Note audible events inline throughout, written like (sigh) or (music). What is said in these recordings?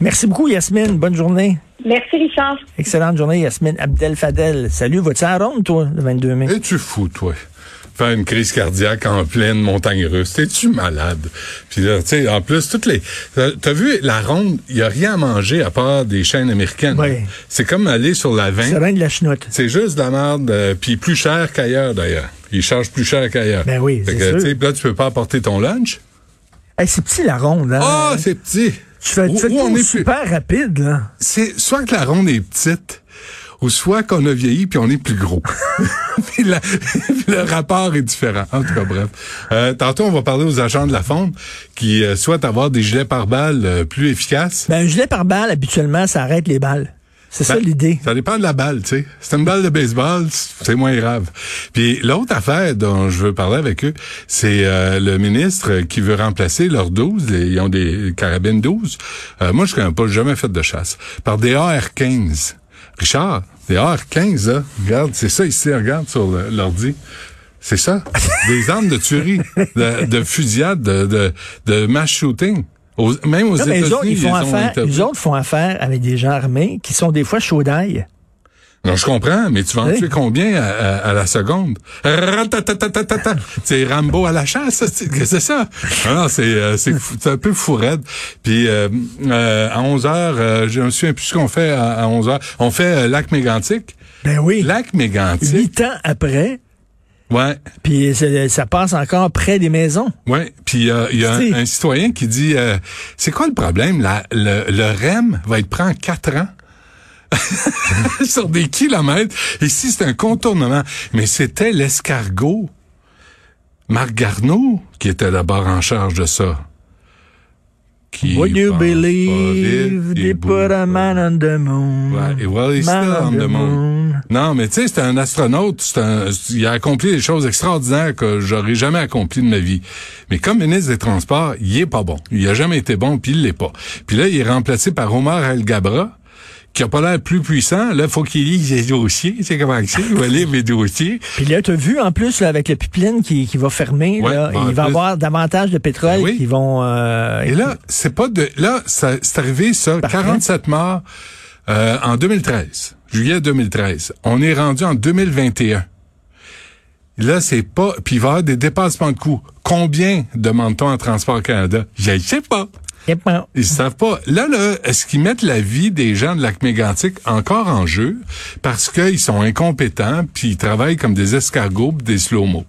Merci beaucoup, Yasmine. Bonne journée. Merci, Richard. Excellente journée, Yasmine Abdel Fadel. Salut, vas-tu à Ronde, toi, le 22 mai? Es-tu fou, toi? Faire une crise cardiaque en pleine montagne russe. T'es-tu malade? Puis là, tu sais, en plus, toutes les... T'as vu, la ronde, il y a rien à manger à part des chaînes américaines. Oui. C'est comme aller sur la 20. C'est rien de la chenoute. C'est juste de la merde, euh, puis plus cher qu'ailleurs, d'ailleurs. Ils chargent plus cher qu'ailleurs. Ben oui, Fait c'est que, sûr. tu sais, là, tu peux pas apporter ton lunch? Hey, c'est petit, la ronde, hein? Ah, c'est petit. Tu fais, tu fais où on est super rapide, là. c'est soit que la ronde est petite, ou soit qu'on a vieilli puis on est plus gros. (laughs) Puis la- le rapport est différent. En tout cas, bref. Euh, tantôt, on va parler aux agents de la fonte qui euh, souhaitent avoir des gilets pare-balles euh, plus efficaces. Ben, un gilet par balle, habituellement, ça arrête les balles. C'est ça Ben, l'idée. Ça dépend de la balle, tu sais. C'est une balle de baseball, c'est moins grave. Puis l'autre affaire dont je veux parler avec eux, c'est euh, le ministre qui veut remplacer leurs 12, les- ils ont des carabines 12. Euh, moi, je connais pas, jamais fait de chasse. Par des AR-15. Richard, des AR-15, là, regarde, c'est ça ici, regarde sur l'ordi. C'est ça. des armes de tuerie, de, de fusillade, de, de, de mass shooting. Aux- même aux États-Unis, ils ils autres font affaire avec des gens armés qui sont des fois chauds d'ail. Non, je comprends, mais tu vas en Oui. tuer combien à, à- à la seconde? C'est Rambo à la chasse, ça, c'est que c'est ça. Ah non, c'est euh, c'est un peu fou raide. Puis euh, euh, à 11 heures, euh, je me souviens plus ce qu'on fait à, à 11 heures. On fait euh, lac mégantique. Ben oui. Lac mégantique. Huit ans après, Ouais. puis ça passe encore près des maisons. Ouais, puis euh, il y a un, un citoyen qui dit euh, c'est quoi le problème? La- le, le REM va être pris en quatre ans (laughs) sur des kilomètres. Ici, c'est un contournement. Mais c'était l'escargot. Marc Garneau, qui était d'abord en charge de ça. Qui Would you believe they put a man on the moon? Ouais, et well, he's Man still on the moon. Non, mais tu sais, c'est un astronaute, un, il a accompli des choses extraordinaires que j'aurais jamais accompli de ma vie. Mais comme ministre des Transports, il est pas bon. Il a jamais été bon, puis il l'est pas. Puis là, il est remplacé par Omar El Gabra, qui a pas l'air plus puissant. Là, faut qu'il lise les dossiers. Tu sais comment c'est? Il va lire mes dossiers. (laughs) Puis là, tu as vu en plus là, avec le pipeline qui, qui va fermer, Ouais, là, il va y avoir davantage de pétrole Ben oui. qui vont. euh, Et là, c'est pas de, là, c'est arrivé, ça, Parfait. 47 morts, euh, en 2013. Juillet 2013. On est rendu en 2021. Là, c'est pas, puis il va y avoir des dépassements de coûts. Combien demande-t-on en Transport Canada? Je ne sais pas. Bon. Ils savent pas. Là, là, est-ce qu'ils mettent la vie des gens de lac mégantic encore en jeu? Parce qu'ils sont incompétents puis ils travaillent comme des escargots des slow-mo?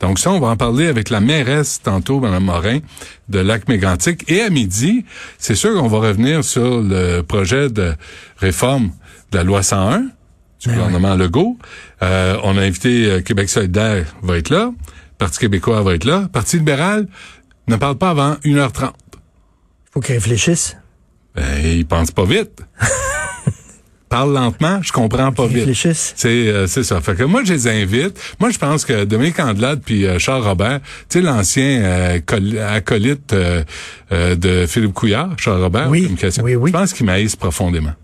Donc ça, on va en parler avec la mairesse tantôt, Mme Morin, de lac mégantic. Et à midi, c'est sûr qu'on va revenir sur le projet de réforme de la loi 101 du Ben gouvernement Legault. Euh, on a invité euh, Québec solidaire va être là, Parti québécois va être là, Parti libéral ne parle pas avant 1h30. faut qu'ils réfléchissent. Ben, ils pensent pas vite. (laughs) Parle lentement, je comprends pas vite. réfléchissent. C'est euh, c'est ça. Fait que moi je les invite. Moi je pense que Dominique Andelade puis euh, Charles Robert, tu sais l'ancien euh, col- acolyte de Philippe Couillard, Charles Robert, Oui, communication. oui, oui. Je pense qu'ils maïssent profondément.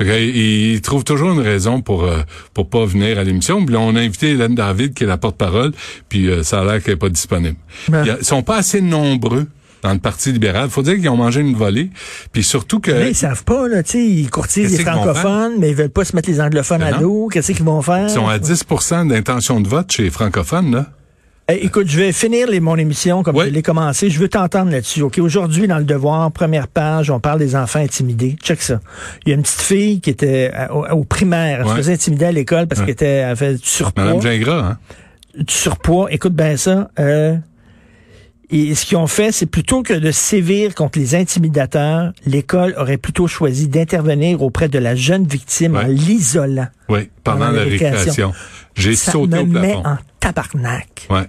Ils trouvent toujours une raison pour euh, pour pas venir à l'émission. Puis là, on a invité Hélène David qui est la porte-parole, puis euh, ça a l'air qu'elle est pas disponible. Ben. Il Ils sont pas assez nombreux dans le Parti libéral. Faut dire qu'ils ont mangé une volée, puis surtout que Mais ils savent pas, là, tu sais, ils courtisent les francophones, mais ils veulent pas se mettre les anglophones Ben à non. dos. Qu'est-ce qu'ils vont faire? ils sont à 10% d'intention de vote chez les francophones là. Eh, écoute, je vais finir les, mon émission comme Oui. je l'ai commencé. Je veux t'entendre là-dessus. OK, aujourd'hui, dans le devoir, première page, on parle des enfants intimidés. Check ça. Il y a une petite fille qui était à- au, au primaire. Elle se faisait intimider à l'école parce qu'elle était, elle avait du surpoids. Madame Gingras, hein? du surpoids. Écoute bien ça. Euh, et ce qu'ils ont fait, c'est plutôt que de sévir contre les intimidateurs, l'école aurait plutôt choisi d'intervenir auprès de la jeune victime en l'isolant. Oui, pendant Pendant la récréation. J'ai Ça sauté me au met en tabarnak. Ouais.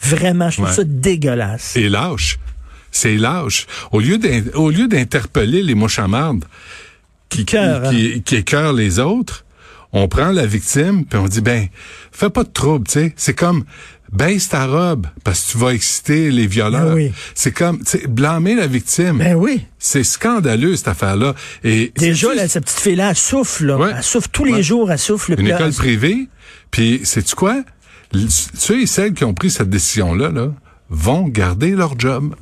Vraiment, je trouve Ouais. ça dégueulasse. C'est lâche. C'est lâche. Au lieu d'interpeller les mouches à marde, qui, Cœur, hein. qui, qui écœure les autres, on prend la victime puis on dit ben fais pas de trouble, tu sais. C'est comme baisse ta robe parce que tu vas exciter les violeurs. Ben oui. C'est comme tu sais, blâmer la victime. Ben oui. C'est scandaleux cette affaire-là. Et Déjà, c'est là, cette petite fille-là, elle souffle. Là. Ouais. Elle souffle tous les jours, elle souffle. une école privée. Puis sais-tu quoi? L- Ceux et celles qui ont pris cette décision-là là, vont garder leur job.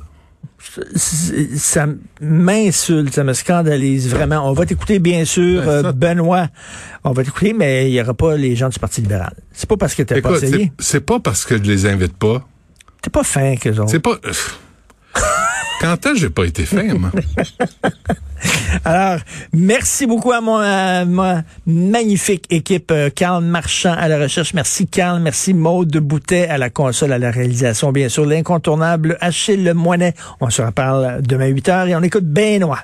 ça m'insulte, ça me scandalise vraiment. On va t'écouter, bien sûr, Ben, euh, ça- Benoît. On va t'écouter, mais il y aura pas les gens du Parti libéral. C'est pas parce que t'as pas essayé. c'est- c'est pas parce que je les invite pas. T'es pas fin que autres. C'est pas. Quand est-ce que j'ai pas été moi? (laughs) Alors, merci beaucoup à mon, ma magnifique équipe, euh, Carl Marchand à la recherche. Merci Carl, merci Maude de Boutet à la console, à la réalisation, bien sûr, l'incontournable Achille Moinet. On se reparle demain 8 heures et on écoute Benoît.